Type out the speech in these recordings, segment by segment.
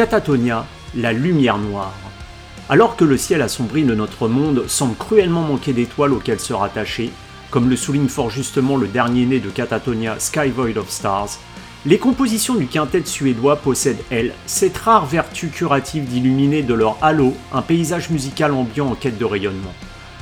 Catatonia, la lumière noire. Alors que le ciel assombri de notre monde semble cruellement manquer d'étoiles auxquelles se rattacher, comme le souligne fort justement le dernier né de Catatonia, Sky Void of Stars, les compositions du quintet suédois possèdent, elles, cette rare vertu curative d'illuminer de leur halo un paysage musical ambiant en quête de rayonnement.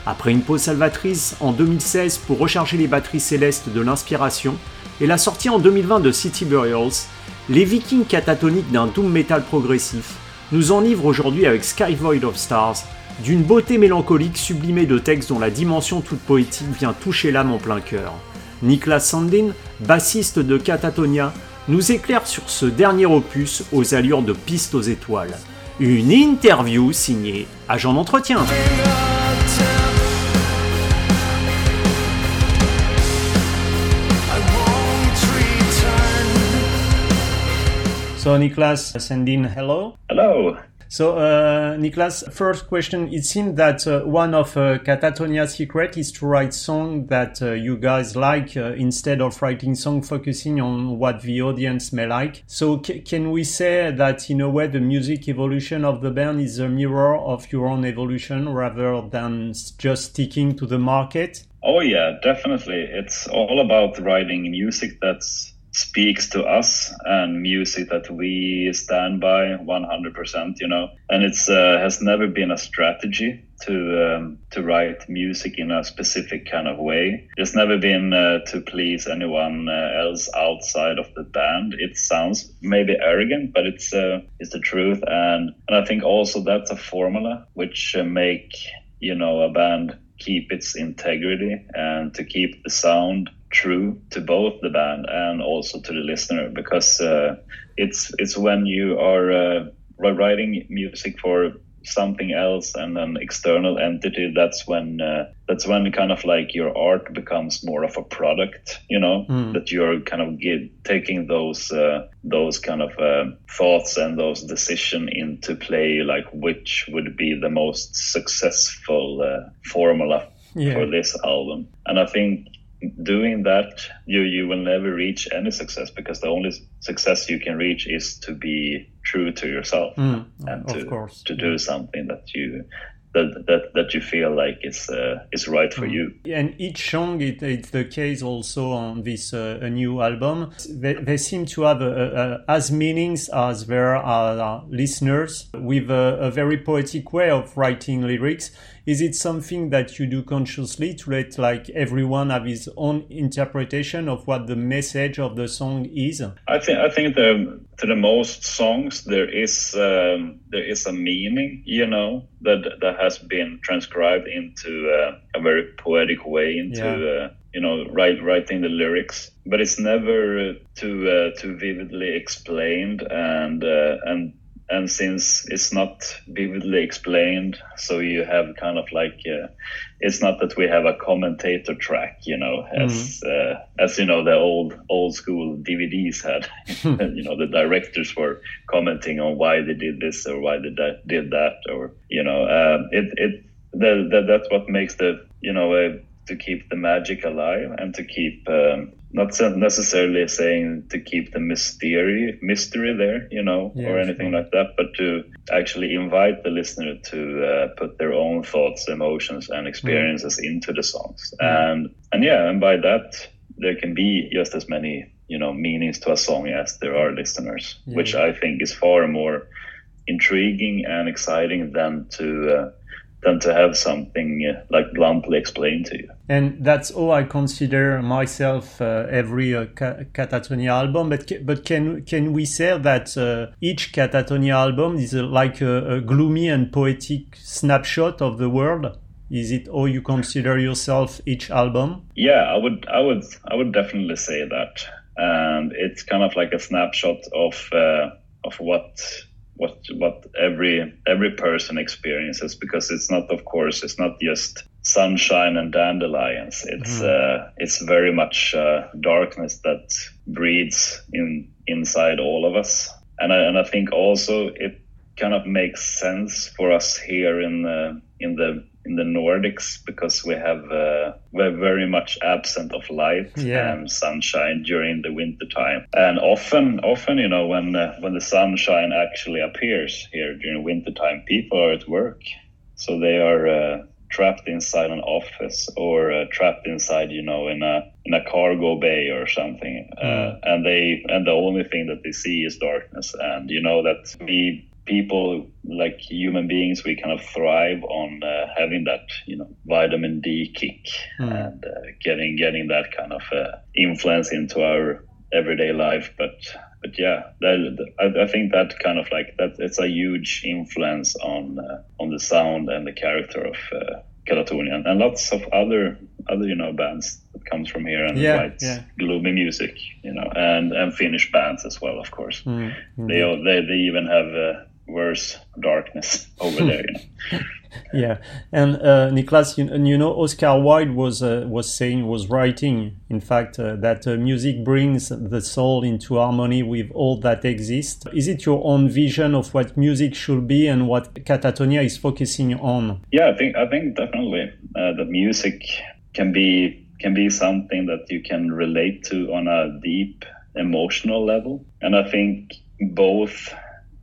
Après une pause salvatrice en 2016 pour recharger les batteries célestes de l'inspiration et la sortie en 2020 de City Burials, les vikings catatoniques d'un doom metal progressif nous enivrent aujourd'hui avec Sky Void of Stars, d'une beauté mélancolique sublimée de textes dont la dimension toute poétique vient toucher l'âme en plein cœur. Niklas Sandin, bassiste de Catatonia, nous éclaire sur ce dernier opus aux allures de piste aux étoiles. Une interview signée Agent d'entretien. So, Niklas Sandin, hello. Hello. So, uh, Niklas, first question. It seems that uh, one of uh, Katatonia's secret is to write song that uh, you guys like uh, instead of writing song focusing on what the audience may like. So, can we say that in a way the music evolution of the band is a mirror of your own evolution rather than just sticking to the market? Oh yeah, definitely. It's all about writing music that's speaks to us and music that we stand by 100% you know. And it's uh, has never been a strategy to um, to write music in a specific kind of way. It's never been uh, to please anyone uh, else outside of the band. It sounds maybe arrogant but it's uh, it's the truth. And and i think also that's a formula which uh, make you know a band keep its integrity and to keep the sound true to both the band and also to the listener because uh, it's it's when you are uh, writing music for something else and an external entity that's when uh, that's when kind of like your art becomes more of a product you know mm. that you're kind of taking those uh, those kind of uh, thoughts and those decision into play like which would be the most successful uh, formula yeah. for this album and i think doing that you you will never reach any success because the only success you can reach is to be true to yourself mm, and to, course. to do something that you that that, that you feel like is uh, is right for mm. you. And each song, it, it's the case also on this uh, a new album. They, they seem to have a, a, as meanings as there are listeners, with a, a very poetic way of writing lyrics is it something that you do consciously to let like everyone have his own interpretation of what the message of the song is i think i think the to the most songs there is um, there is a meaning you know that that has been transcribed into uh, a very poetic way into yeah. uh, you know write, writing the lyrics but it's never too uh, too vividly explained and uh, and and since it's not vividly explained so you have kind of like uh, it's not that we have a commentator track you know as mm-hmm. uh, as you know the old old school dvds had you know the directors were commenting on why they did this or why they did that or you know uh, it it the, the, that's what makes the you know to keep the magic alive and to keep um, not necessarily saying to keep the mystery mystery there you know yeah, or anything sure. like that but to actually invite the listener to uh, put their own thoughts emotions and experiences mm. into the songs mm. and and yeah and by that there can be just as many you know meanings to a song as there are listeners yeah. which i think is far more intriguing and exciting than to uh, than to have something uh, like bluntly explained to you. And that's all I consider myself uh, every uh, Katatonia album. But but can can we say that uh, each Katatonia album is uh, like a, a, gloomy and poetic snapshot of the world? Is it all you consider yourself each album? Yeah, I would I would I would definitely say that, and it's kind of like a snapshot of uh, of what what what every every person experiences because it's not of course it's not just sunshine and dandelions it's mm. uh, it's very much uh, darkness that breeds in inside all of us and I, and I think also it kind of makes sense for us here in the in the in the Nordics because we have uh, we're very much absent of light yeah. and sunshine during the winter time. And often, often, you know, when uh, when the sunshine actually appears here during winter time, people are at work, so they are uh, trapped inside an office or uh, trapped inside, you know, in a in a cargo bay or something, uh, mm. and they and the only thing that they see is darkness. And you know that we people like human beings we kind of thrive on uh, having that you know vitamin d kick mm. and uh, getting getting that kind of uh, influence into our everyday life but but yeah that, I, I, think that kind of like that it's a huge influence on uh, on the sound and the character of uh, and lots of other other you know bands that comes from here and yeah, writes yeah. gloomy music you know and and Finnish bands as well of course mm, they, they they even have uh, worse darkness over there. You know? yeah, and uh, Niklas, you, you, know, Oscar Wilde was uh, was saying, was writing, in fact, uh, that uh, music brings the soul into harmony with all that exists. Is it your own vision of what music should be and what Katatonia is focusing on? Yeah, I think I think definitely uh, that music can be can be something that you can relate to on a deep emotional level, and I think both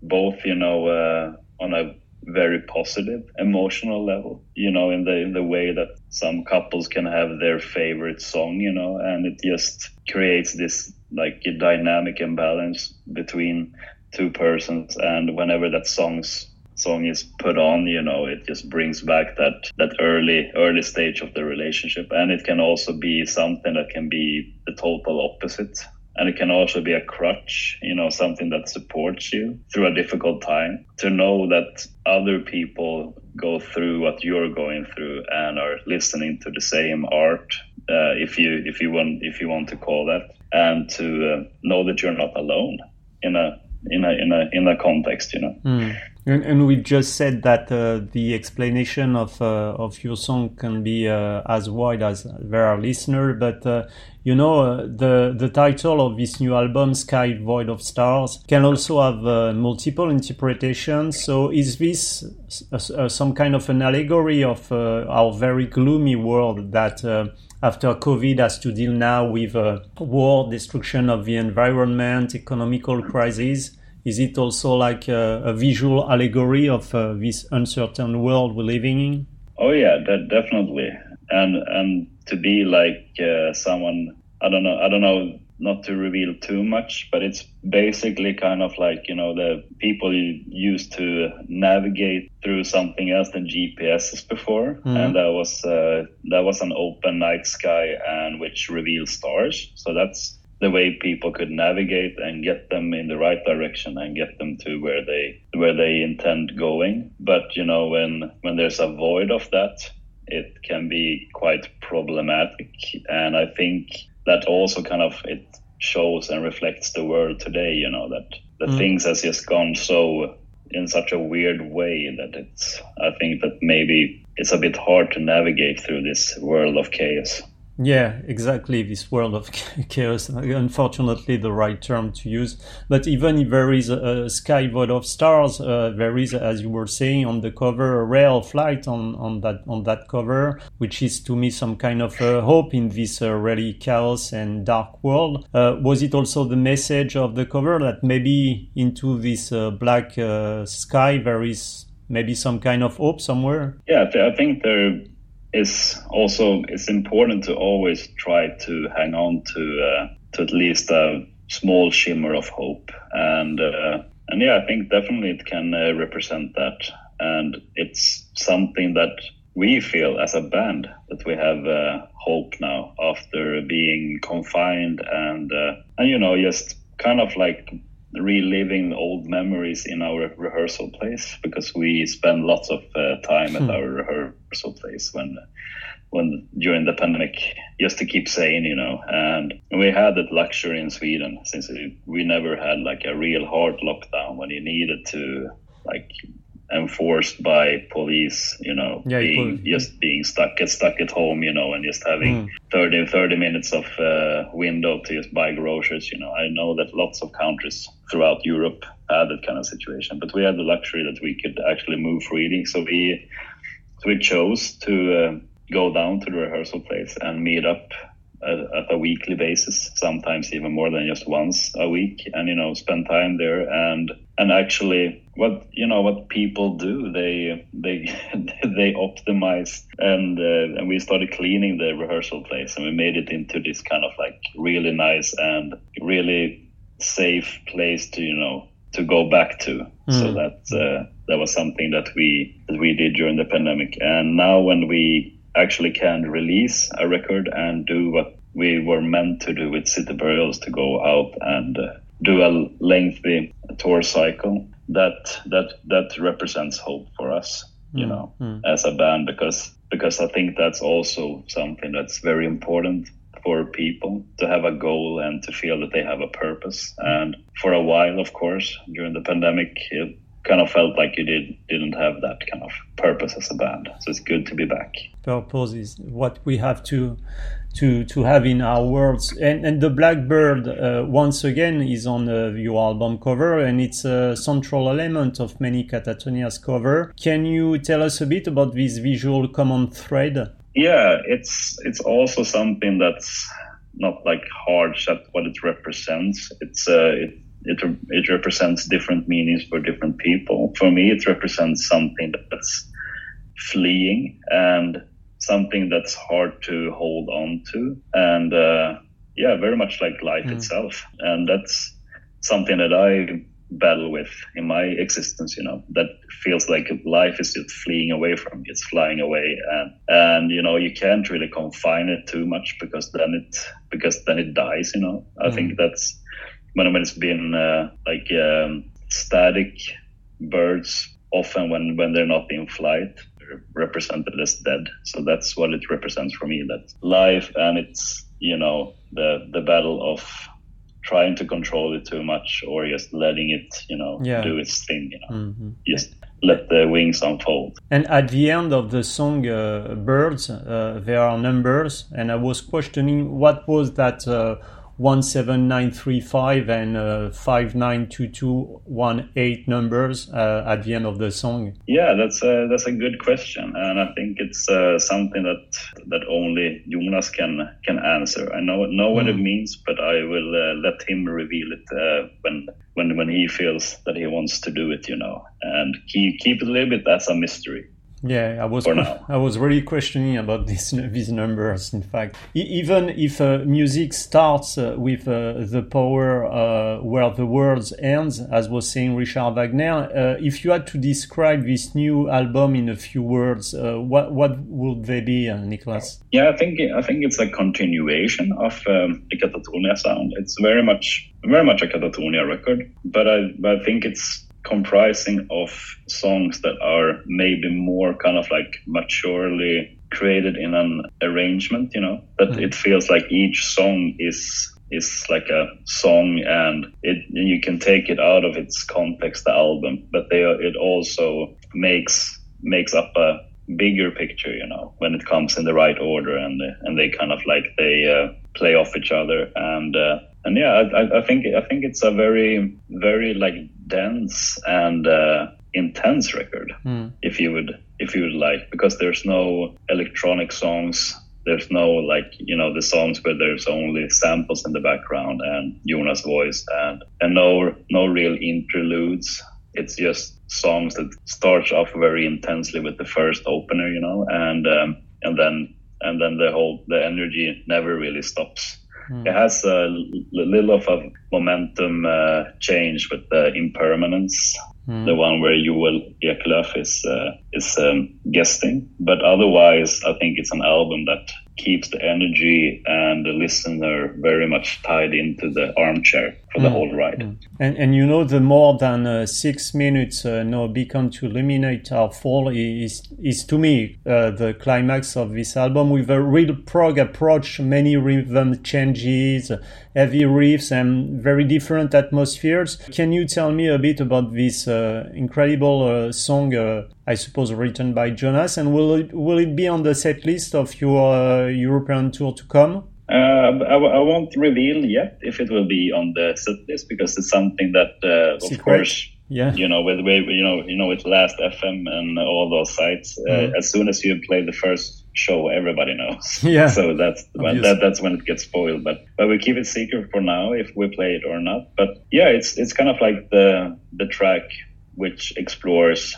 both you know uh, on a very positive emotional level you know in the in the way that some couples can have their favorite song you know and it just creates this like dynamic imbalance between two persons. And whenever that song's song is put on you know it just brings back that that early early stage of the relationship. And it can also be something that can be the total opposite and it can also be a crutch you know something that supports you through a difficult time to know that other people go through what you're going through and are listening to the same art uh, if you if you want if you want to call that and to uh, know that you're not alone in a in a in a in a context you know mm. And, and, we just said that uh, the explanation of uh, of your song can be uh, as wide as there are listener, but uh, you know uh, the the title of this new album, "Sky Void of Stars," can also have uh, multiple interpretations. So, is this some kind of an allegory of our very gloomy world that? After COVID has to deal now with war, destruction of the environment, economical crisis, is it also like a, a visual allegory of uh, this uncertain world we're living in? Oh yeah, that definitely. And and to be like uh, someone, I don't know, I don't know, not to reveal too much, but it's basically kind of like you know the people used to navigate through something else than GPSs before, mm. and that was uh, that was an open night sky and which reveals stars. So that's the way people could navigate and get them in the right direction and get them to where they where they intend going but you know when when there's a void of that it can be quite problematic and i think that also kind of it shows and reflects the world today you know that the mm. things has just gone so in such a weird way that it's i think that maybe it's a bit hard to navigate through this world of chaos yeah, exactly. This world of chaos, unfortunately, the right term to use. But even if there is a, sky void of stars, uh, there is, as you were saying on the cover, a rail flight on, on that on that cover, which is to me some kind of uh, hope in this uh, really chaos and dark world. Uh, was it also the message of the cover that maybe into this uh, black uh, sky there is maybe some kind of hope somewhere? Yeah, I think there is also it's important to always try to hang on to uh, to at least a small shimmer of hope. And uh, and yeah I think definitely it can uh, represent that. And it's something that we feel as a band that we have uh, hope now after being confined and uh, and you know just kind of like reliving old memories in our rehearsal place because we spend lots of uh, time at hmm. our rehearsal place when when during the pandemic just to keep sane you know and we had that luxury in sweden since we never had like a real hard lockdown when you needed to like enforced by police, you know, yeah, being just being stuck get stuck at home, you know, and just having mm. 30, 30 minutes of uh, window to just buy groceries, you know. I know that lots of countries throughout Europe had that kind of situation, but we had the luxury that we could actually move freely. So we so we chose to uh, go down to the rehearsal place and meet up at, at, a weekly basis, sometimes even more than just once a week, and you know spend time there and and actually what you know what people do they they they optimize and uh, and we started cleaning the rehearsal place and we made it into this kind of like really nice and really safe place to you know to go back to mm. so that uh, that was something that we that we did during the pandemic and now when we actually can release a record and do what we were meant to do with City Burials to go out and uh, do a lengthy tour cycle. That that that represents hope for us, you mm. know, mm. as a band because because I think that's also something that's very important for people to have a goal and to feel that they have a purpose. And for a while, of course, during the pandemic, it kind of felt like you did didn't have that kind of purpose as a band. So it's good to be back. Purpose is what we have to to to have in our worlds. And and the Blackbird uh, once again is on uh, your album cover, and it's a central element of many Katatonia's cover. Can you tell us a bit about this visual common thread? Yeah, it's it's also something that's not like hard set what it represents. It's uh, it it, it represents different meanings for different people. For me, it represents something that's fleeing and something that's hard to hold on to. And uh, yeah, very much like life mm. itself. And that's something that I battle with in my existence, you know, that feels like life is just fleeing away from me. It's flying away. And, and, you know, you can't really confine it too much because then it, because then it dies, you know, I mm. think that's, when, when it's been uh, like um, static birds, often when, when they're not in flight, represented as dead. So that's what it represents for me. That life and it's you know the the battle of trying to control it too much or just letting it you know yeah. do its thing. You know, mm-hmm. just let the wings unfold. And at the end of the song, uh, Birds, uh, there are numbers, and I was questioning what was that uh, 17935 and uh, 592218 numbers uh, at the end of the song? Yeah, that's a, that's a good question, and I think it's uh, something that that only Jonas can can answer. I know know what mm. it means, but I will uh, let him reveal it uh, when when when he feels that he wants to do it, you know, and keep keep it a little bit as a mystery. Yeah, I was I was really questioning about this, these numbers. In fact, even if uh, music starts uh, with uh, the power uh, where the world ends, as was saying Richard Wagner, uh, if you had to describe this new album in a few words, uh, what what would they be, Nicholas? Yeah, I think I think it's a continuation of um, the Katatonia sound. It's very much very much a Katatonia record, but I but I think it's comprising of songs that are maybe more kind of like maturely created in an arrangement you know that mm-hmm. it feels like each song is is like a song and it you can take it out of its context the album but they it also makes makes up a bigger picture you know when it comes in the right order and and they kind of like they uh, play off each other and uh, and yeah I, I think I think it's a very very like dense and uh, intense record, mm. if you would if you would like, because there's no electronic songs. There's no like you know the songs where there's only samples in the background and Jonas' voice and and no no real interludes. It's just songs that starts off very intensely with the first opener, you know, and um, and then and then the whole the energy never really stops Mm. It has a little of a momentum uh, change with the impermanence, mm. the one where Joel Ekelöf is uh, is um, guesting. But otherwise, I think it's an album that keeps the energy and the listener very much tied into the armchair for the mm. whole ride. Mm. And, and you know, the more than uh, six minutes, uh, no beacon to illuminate our fall is, is to me uh, the climax of this album with a real prog approach, many rhythm changes, heavy riffs, and very different atmospheres. Can you tell me a bit about this uh, incredible uh, song? Uh, I suppose written by Jonas, and will it will it be on the set list of your uh, European tour to come? Uh, I, I, won't reveal yet if it will be on the set list because it's something that, uh, of course, Yeah. You know, with, with you know, you know, with Last FM and all those sites. Uh, as soon as you play the first show, everybody knows. Yeah. So that's when, that, that's when it gets spoiled. But but we keep it secret for now if we play it or not. But yeah, it's it's kind of like the the track which explores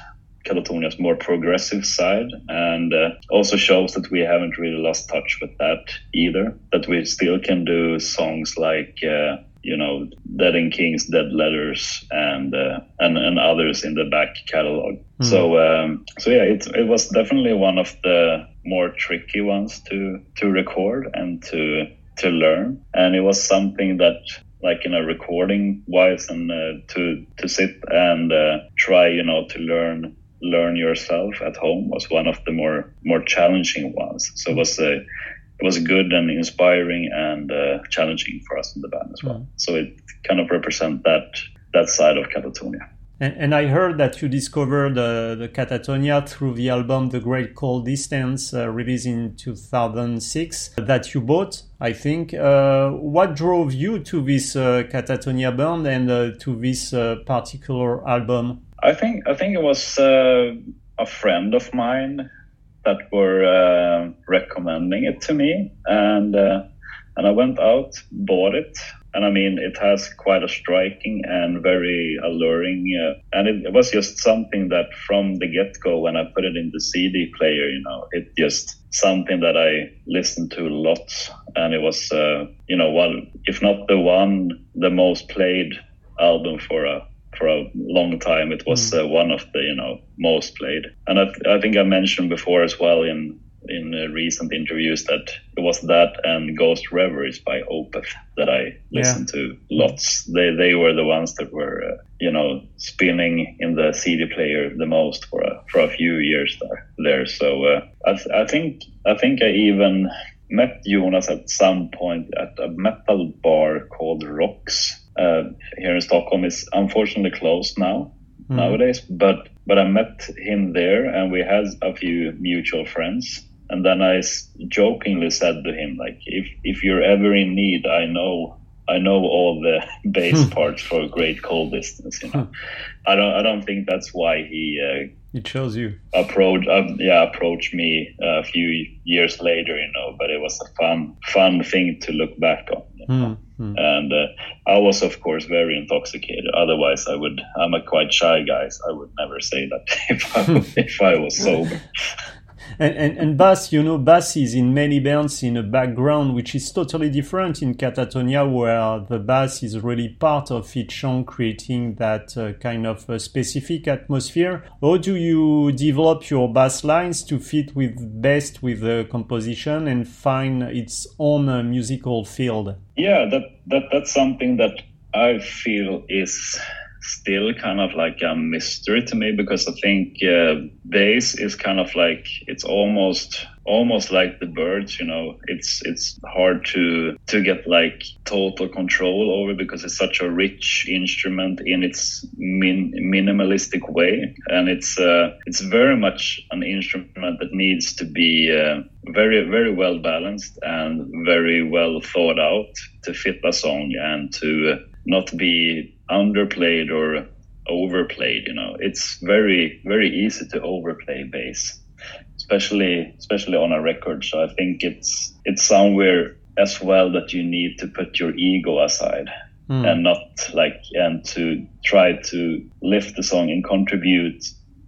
Katatonia's more progressive side and uh, also shows that we haven't really lost touch with that either. That we still can do songs like uh, you know Dead End Kings, Dead Letters, and uh, and and others in the back catalog. Mm. So um, so yeah, it it was definitely one of the more tricky ones to to record and to to learn, and it was something that like in a recording wise and uh, to to sit and uh, try you know to learn learn yourself at home was one of the more more challenging ones. So it was a it was good and inspiring and uh, challenging for us in the band as well. Mm. So it kind of represent that that side of Katatonia. And, and, I heard that you discovered uh, the Katatonia through the album The Great Cold Distance, uh, released in 2006, that you bought, I think. Uh, what drove you to this uh, Katatonia band and uh, to this uh, particular album? I think I think it was uh, a friend of mine that were uh, recommending it to me, and uh, and I went out, bought it, and I mean it has quite a striking and very alluring, uh, and it, it, was just something that from the get go when I put it in the CD player, you know, it just something that I listened to lots, and it was uh, you know one if not the one the most played album for a for a long time. It was mm. uh, one of the you know most played, and I, th- I think I mentioned before as well in in uh, recent interviews that it was that and Ghost Reveries by Opeth that I listened yeah. to lots. They they were the ones that were uh, you know spinning in the CD player the most for a for a few years there. There, so uh, I th- I think I think I even met Jonas at some point at a metal bar called Rocks uh, here in Stockholm is unfortunately closed now mm. nowadays. But but I met him there, and we had a few mutual friends. And then I jokingly said to him, like, if if you're ever in need, I know I know all the bass hmm. parts for Great Cold Distance. You know, I don't I don't think that's why he uh, he chose you. Approach uh, yeah approached me a few years later. You know, but it was a fun fun thing to look back on. You know? mm. Mm. And uh, I was, of course, very intoxicated. Otherwise, I would. I'm a quite shy guy. So I would never say that if I, if I was sober. And, and, and bass, you know, bass is in many bands in a background which is totally different in Katatonia, where the bass is really part of each song, creating that uh, kind of uh, specific atmosphere. How do you develop your bass lines to fit with best with the composition and find its own uh, musical field? Yeah, that, that that's something that I feel is still kind of like a mystery to me because I think uh, bass is kind of like it's almost almost like the birds you know? It's it's hard to to get like total control over because it's such a rich instrument in its min, minimalistic way. And it's uh, it's very much an instrument that needs to be uh, very very well balanced and very well thought out to fit a song and to not be underplayed or overplayed. You know, it's very very easy to overplay bass, especially especially on a record. So I think it's it's somewhere as well that you need to put your ego aside. Mm. And not like and to try to lift the song and contribute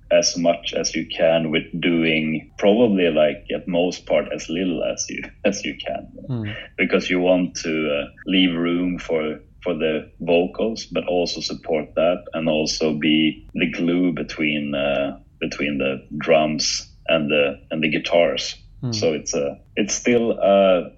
as much as you can with doing probably like at most part as little as you as you can mm. because you want to uh, leave room for for the vocals, but also support that and also be the glue between uh, between the drums and the and the guitars. Mm. So it's a uh, it's still uh,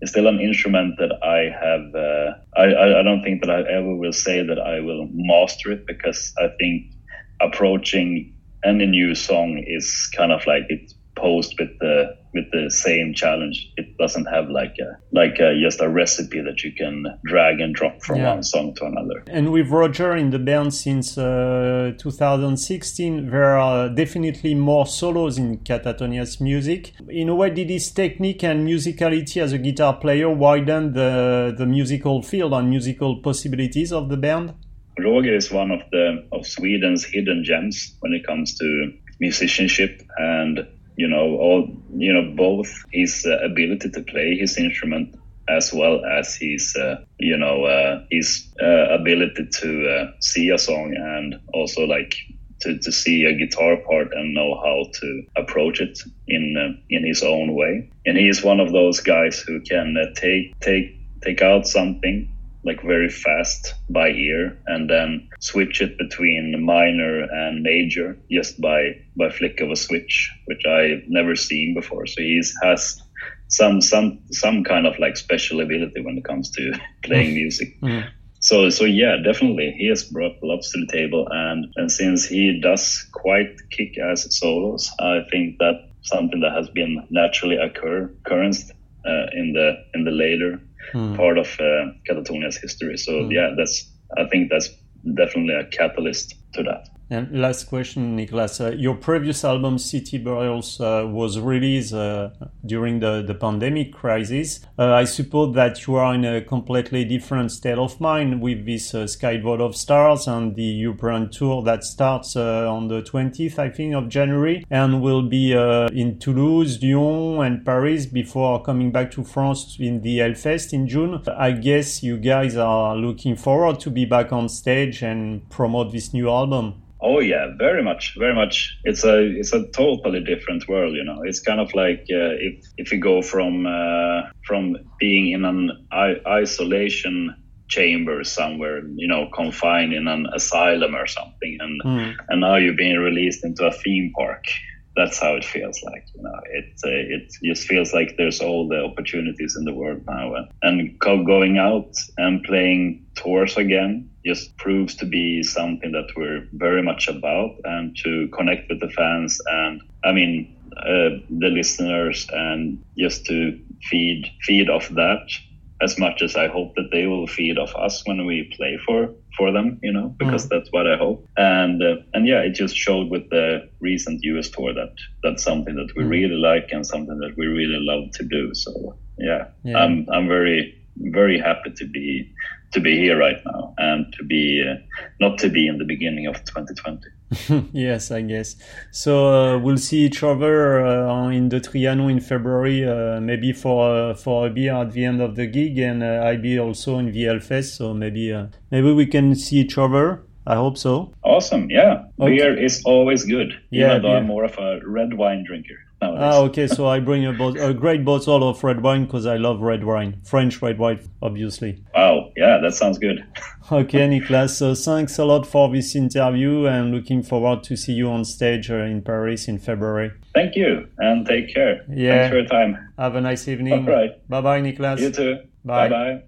it's still an instrument that I have. Uh, I I don't think that I ever will say that I will master it because I think approaching any new song is kind of like it's posed with the with the same challenge. It doesn't have like a like a, just a recipe that you can drag and drop from yeah. one song to another. And with Roger in the band since uh, 2016, there are definitely more solos in Katatonia's music. In a way, did his technique and musicality as a guitar player widen the the musical field and musical possibilities of the band? Roger is one of the of Sweden's hidden gems when it comes to musicianship and you know all you know both his uh, ability to play his instrument as well as his uh, you know uh, his uh, ability to uh, see a song and also like to, to see a guitar part and know how to approach it in uh, in his own way. And he is one of those guys who can take take take out something like very fast by ear and then switch it between minor and major just by by flick of a switch which i've never seen before. So he has some some some kind of like special ability when it comes to playing music. Mm. so so yeah definitely. He has brought lots to the table and and since he does quite kick ass solos i think that something that has been naturally occur occurrence uh, in the in the later mm. part of uh, Katatonia's history. So mm. yeah, that's I think that's definitely a catalyst to that. And last question, Niklas. Uh, your previous album, City Burials, uh, was released uh, during the, the pandemic crisis. Uh, I suppose that you are in a completely different state of mind with this uh, Sky Void of Stars and the European tour that starts uh, on the 20th, I think, of January and will be in Toulouse, Lyon, and Paris before coming back to France in the Hellfest in June. I guess you guys are looking forward to be back on stage and promote this new album. Oh yeah, very much, very much. It's a it's a totally different world, you know. It's kind of like uh, if if you go from uh, from being in an I- isolation chamber somewhere, you know, confined in an asylum or something, and mm. and now you're being released into a theme park that's how it feels like. You know, it uh, it just feels like there's all the opportunities in the world now, and, and going out and playing tours again just proves to be something that we're very much about, and to connect with the fans, and I mean uh, the listeners, and just to feed feed off that as much as I hope that they will feed off us when we play for for them, you know, because mm. that's what I hope. And uh, and yeah, it just showed with the recent US tour that that's something that we mm. really like and something that we really love to do. So yeah, yeah. I'm I'm very very happy to be to be here right now and to be uh, not to be in the beginning of 2020. yes, I guess. So uh, we'll see each other uh, in the Trianon in February, uh, maybe for uh, for a beer at the end of the gig, and uh, I'll be also in the Hellfest. So maybe uh, maybe we can see each other. I hope so. Awesome. Yeah, okay. beer is always good. Yeah, even though I'm more of a red wine drinker. Nowadays. Ah, okay. So I bring a, bo- a great bottle of red wine because I love red wine, French red wine, obviously. Wow. Yeah, that sounds good. okay, Niklas. So thanks a lot for this interview and looking forward to see you on stage uh, in Paris in February. Thank you and take care. Yeah. Thanks for your time. Have a nice evening. All right. Bye bye, Niklas. You too. Bye bye.